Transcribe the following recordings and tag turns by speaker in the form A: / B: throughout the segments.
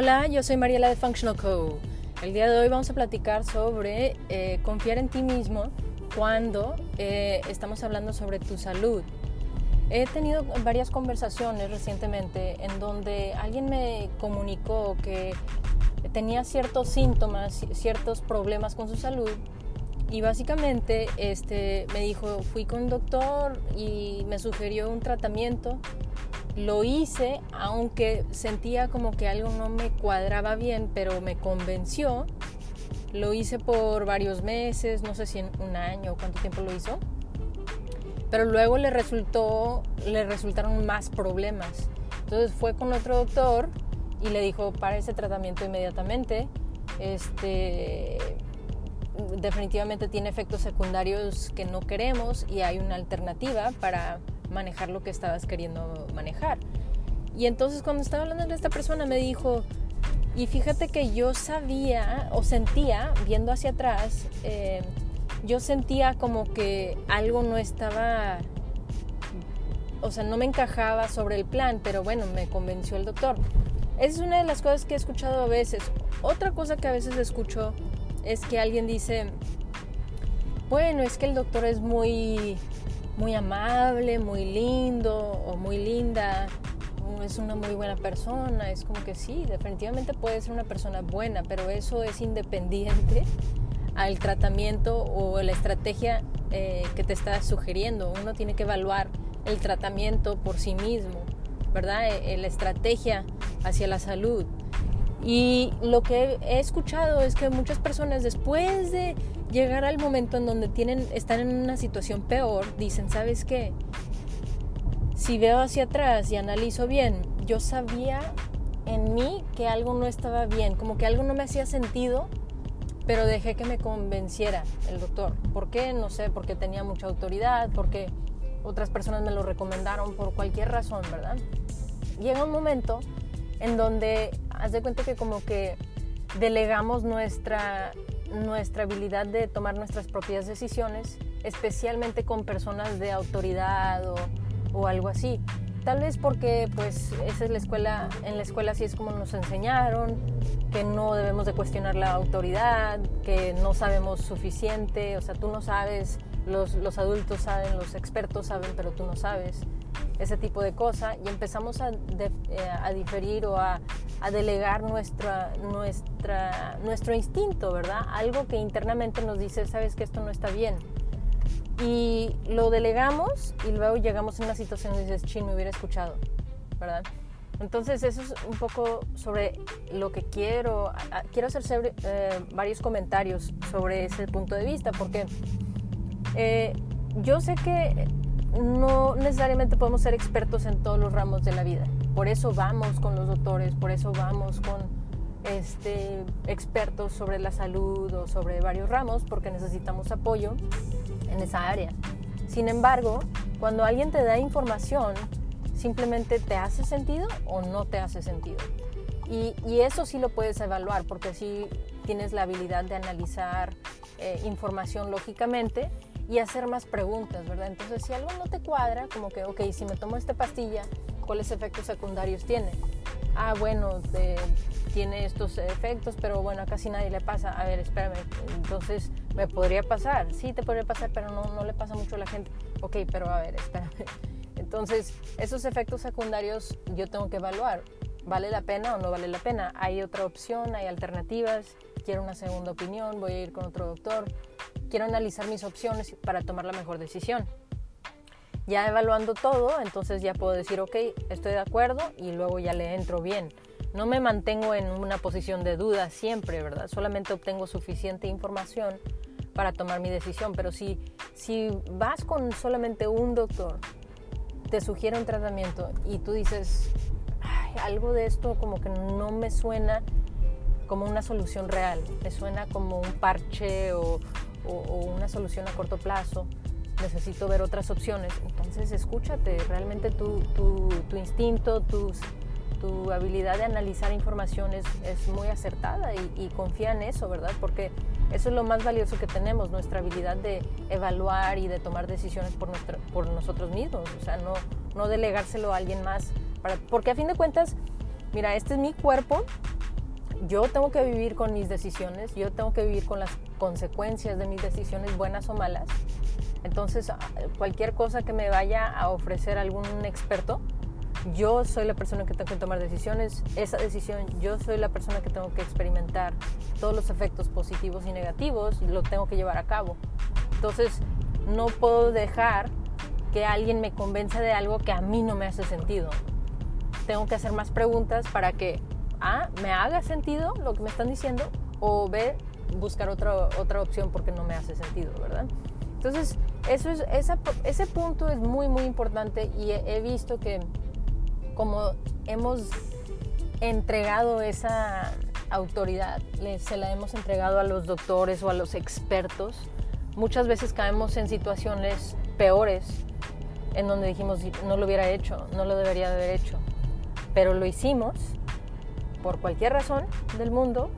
A: Hola, yo soy Mariela de Functional Co. El día de hoy vamos a platicar sobre eh, confiar en ti mismo cuando eh, estamos hablando sobre tu salud. He tenido varias conversaciones recientemente en donde alguien me comunicó que tenía ciertos síntomas, ciertos problemas con su salud y básicamente este, me dijo, fui con un doctor y me sugirió un tratamiento lo hice, aunque sentía como que algo no me cuadraba bien, pero me convenció. Lo hice por varios meses, no sé si un año o cuánto tiempo lo hizo. Pero luego le resultó, le resultaron más problemas. Entonces fue con otro doctor y le dijo para ese tratamiento inmediatamente. Este, definitivamente tiene efectos secundarios que no queremos y hay una alternativa para manejar lo que estabas queriendo manejar. Y entonces cuando estaba hablando de esta persona me dijo, y fíjate que yo sabía o sentía, viendo hacia atrás, eh, yo sentía como que algo no estaba, o sea, no me encajaba sobre el plan, pero bueno, me convenció el doctor. Esa es una de las cosas que he escuchado a veces. Otra cosa que a veces escucho es que alguien dice, bueno, es que el doctor es muy muy amable, muy lindo o muy linda, es una muy buena persona, es como que sí, definitivamente puede ser una persona buena, pero eso es independiente al tratamiento o la estrategia eh, que te está sugiriendo. Uno tiene que evaluar el tratamiento por sí mismo, ¿verdad? E, la estrategia hacia la salud. Y lo que he escuchado es que muchas personas después de llegar al momento en donde tienen, están en una situación peor, dicen, ¿sabes qué? Si veo hacia atrás y analizo bien, yo sabía en mí que algo no estaba bien, como que algo no me hacía sentido, pero dejé que me convenciera el doctor. ¿Por qué? No sé, porque tenía mucha autoridad, porque otras personas me lo recomendaron, por cualquier razón, ¿verdad? Llega un momento en donde haz de cuenta que como que delegamos nuestra, nuestra habilidad de tomar nuestras propias decisiones, especialmente con personas de autoridad o, o algo así. Tal vez porque pues esa es la escuela, en la escuela así es como nos enseñaron, que no debemos de cuestionar la autoridad, que no sabemos suficiente, o sea, tú no sabes, los, los adultos saben, los expertos saben, pero tú no sabes ese tipo de cosas y empezamos a, eh, a diferir o a, a, delegar nuestra, nuestra, nuestro instinto, ¿verdad? Algo que internamente nos dice, sabes que esto no está bien. Y lo delegamos y luego llegamos a una situación y dices, chin, me hubiera escuchado, ¿verdad? Entonces eso es un poco sobre lo que quiero. Quiero hacer eh, varios comentarios sobre ese punto de vista porque eh, yo sé que no necesariamente podemos ser expertos en todos los ramos de la vida. Por eso vamos con los doctores, por eso vamos con este, expertos sobre la salud o sobre varios ramos, porque necesitamos apoyo en esa área. Sin embargo, cuando alguien te da información, simplemente te hace sentido o no te hace sentido. Y, eso sí lo puedes evaluar, porque sí tienes la habilidad de analizar eh, información lógicamente y hacer más preguntas, ¿verdad? Entonces, si algo no te cuadra, como que, ok, si me tomo esta pastilla, ¿cuáles efectos secundarios tiene? Ah, bueno, tiene estos efectos, pero bueno, a casi nadie le pasa. A ver, espérame, entonces, ¿me podría pasar? Sí, te podría pasar, pero no, no le pasa mucho a la gente. Ok, pero a ver, espérame. Entonces, esos efectos secundarios yo tengo que evaluar. ¿Vale la pena o no vale la pena? Hay otra opción, hay alternativas, quiero una segunda opinión, voy a ir con otro doctor quiero analizar mis opciones para tomar la mejor decisión. Ya evaluando todo, entonces ya puedo decir, ok, estoy de acuerdo y luego ya le entro bien. No me mantengo en una posición de duda siempre, ¿verdad? Solamente obtengo suficiente información para tomar mi decisión. Pero si, si vas con solamente un doctor, te sugiere un tratamiento y tú dices, algo de esto como que no me suena como una solución real, me suena como un parche o, o, una solución a corto plazo, necesito ver otras opciones. Entonces escúchate, realmente tu, tu, instinto, tus, tu habilidad de analizar información es, es muy acertada y, y, confía en eso, ¿verdad? Porque eso es lo más valioso que tenemos, nuestra habilidad de evaluar y de tomar decisiones por, nuestra, por nosotros mismos, o sea, no, no delegárselo a alguien más, para, porque a fin de cuentas, mira, este es mi cuerpo yo tengo que vivir con mis decisiones, yo tengo que vivir con las consecuencias de mis decisiones, buenas o malas. Entonces, cualquier cosa que me vaya a ofrecer algún experto, yo soy la persona que tengo que tomar decisiones, esa decisión yo soy la persona que tengo que experimentar todos los efectos positivos y negativos, lo tengo que llevar a cabo. Entonces, no puedo dejar que alguien me convenza de algo que a mí no me hace sentido. Tengo que hacer más preguntas para que A, me haga sentido lo que me están diciendo o B, buscar otra, otra opción porque no me hace sentido, ¿verdad? Entonces, eso es, ese punto es muy, muy importante y he, visto que como hemos entregado esa autoridad, se la hemos entregado a los doctores o a los expertos, muchas veces caemos en situaciones peores en donde dijimos no lo hubiera hecho, no lo debería de haber hecho, pero lo hicimos por cualquier razón del mundo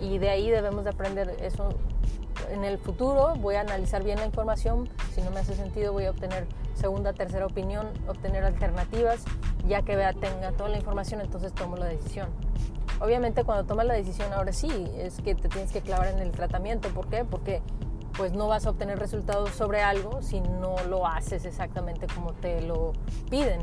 A: y de ahí debemos de aprender eso en el futuro voy a analizar bien la información, si no me hace sentido voy a obtener segunda, tercera opinión, obtener alternativas, ya que vea, tenga toda la información, entonces tomo la decisión. Obviamente cuando tomas la decisión ahora sí, es que te tienes que clavar en el tratamiento, ¿por qué? Porque pues no vas a obtener resultados sobre algo si no lo haces exactamente como te lo piden,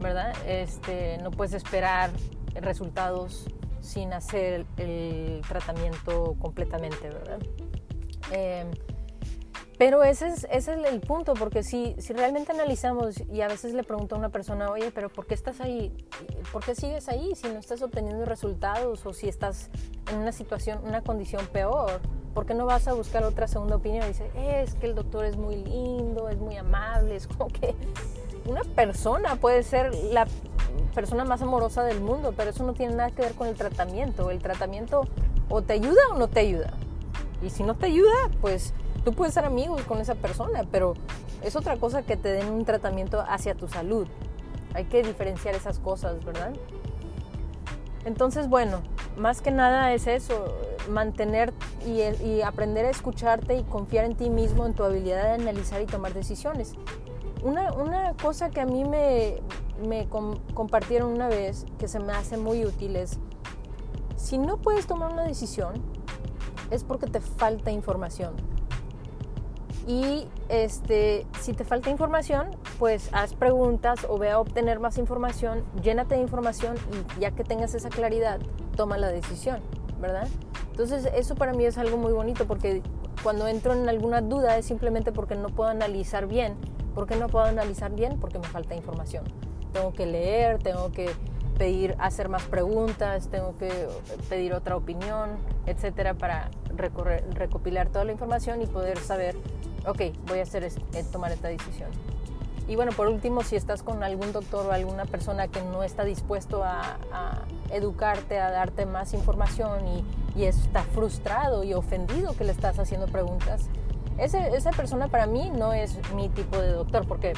A: ¿verdad? Este, no puedes esperar resultados sin hacer el tratamiento completamente, ¿verdad? Em, pero ese es, ese es el punto, porque si, si realmente analizamos y a veces le pregunto a una persona, oye, pero ¿por qué estás ahí? ¿Por qué sigues ahí si no estás obteniendo resultados o si estás en una situación, una condición peor? ¿Por qué no vas a buscar otra segunda opinión? Y dice, es que el doctor es muy lindo, es muy amable, es como que una persona puede ser la persona más amorosa del mundo, pero eso no tiene nada que ver con el tratamiento. El tratamiento o te ayuda o no te ayuda. Y si no te ayuda, pues tú puedes ser amigos con esa persona, pero es otra cosa que te den un tratamiento hacia tu salud. Hay que diferenciar esas cosas, ¿verdad? Entonces, bueno, más que nada es eso, mantener y, aprender a escucharte y confiar en ti mismo, en tu habilidad de analizar y tomar decisiones. Una, una cosa que a mí me, me compartieron una vez que se me hace muy útil es, si no puedes tomar una decisión, es porque te falta información. Y este, si te falta información, pues haz preguntas o ve a obtener más información, llénate de información y ya que tengas esa claridad, toma la decisión, ¿verdad? Entonces eso para mí es algo muy bonito porque cuando entro en alguna duda es simplemente porque no puedo analizar bien. ¿Por qué no puedo analizar bien? Porque me falta información. Tengo que leer, tengo que pedir, hacer más preguntas, tengo que pedir otra opinión, etcétera, para recorrer, recopilar toda la información y poder saber, ok, voy a hacer eh, tomar esta decisión. Y bueno, por último, si estás con algún doctor o alguna persona que no está dispuesto a, educarte, a darte más información y, y, está frustrado y ofendido que le estás haciendo preguntas, ese, esa persona para mí no es mi tipo de doctor porque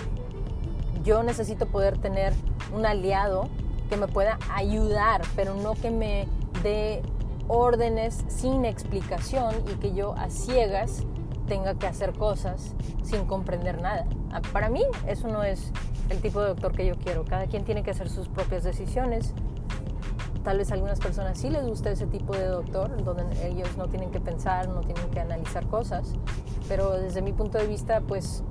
A: yo necesito poder tener un aliado que me pueda ayudar, pero no que me dé órdenes sin explicación y que yo a ciegas tenga que hacer cosas sin comprender nada. Ah, para mí eso no es el tipo de doctor que yo quiero. Cada quien tiene que hacer sus propias decisiones. Tal vez a algunas personas sí les gusta ese tipo de doctor, donde ellos no tienen que pensar, no tienen que analizar cosas, pero desde mi punto de vista, pues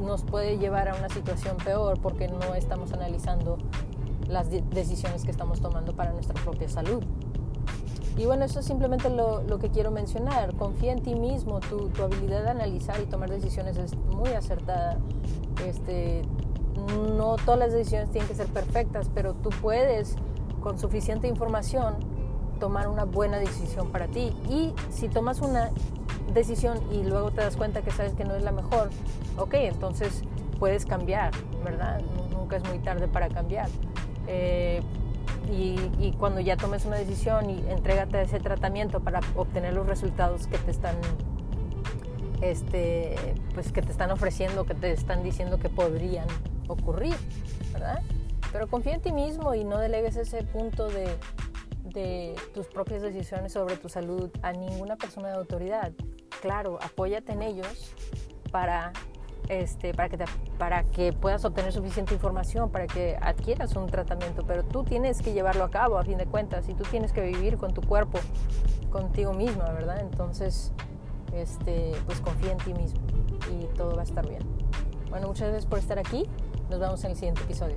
A: nos puede llevar a una situación peor porque no estamos analizando las decisiones que estamos tomando para nuestra propia salud. Y bueno, eso es simplemente lo, lo, que quiero mencionar. Confía en ti mismo, tu, tu, habilidad de analizar y tomar decisiones es muy acertada. Este, no todas las decisiones tienen que ser perfectas, pero tú puedes, con suficiente información, tomar una buena decisión para ti. Y si tomas una decisión y luego te das cuenta que sabes que no es la mejor, ok, entonces puedes cambiar, ¿verdad? Nunca es muy tarde para cambiar. Eh, y, cuando ya tomes una decisión y entrégate a ese tratamiento para obtener los resultados que te están este, pues que te están ofreciendo, que te están diciendo que podrían ocurrir, ¿verdad? Pero confía en ti mismo y no delegues ese punto de, de tus propias decisiones sobre tu salud a ninguna persona de autoridad. Claro, apóyate en ellos para este, para, que para que puedas obtener suficiente información, para que adquieras un tratamiento, pero tú tienes que llevarlo a cabo a fin de cuentas y tú tienes que vivir con tu cuerpo, contigo misma, ¿verdad? Entonces, este, pues confía en ti mismo y todo va a estar bien. Bueno, muchas gracias por estar aquí. Nos vemos en el siguiente episodio.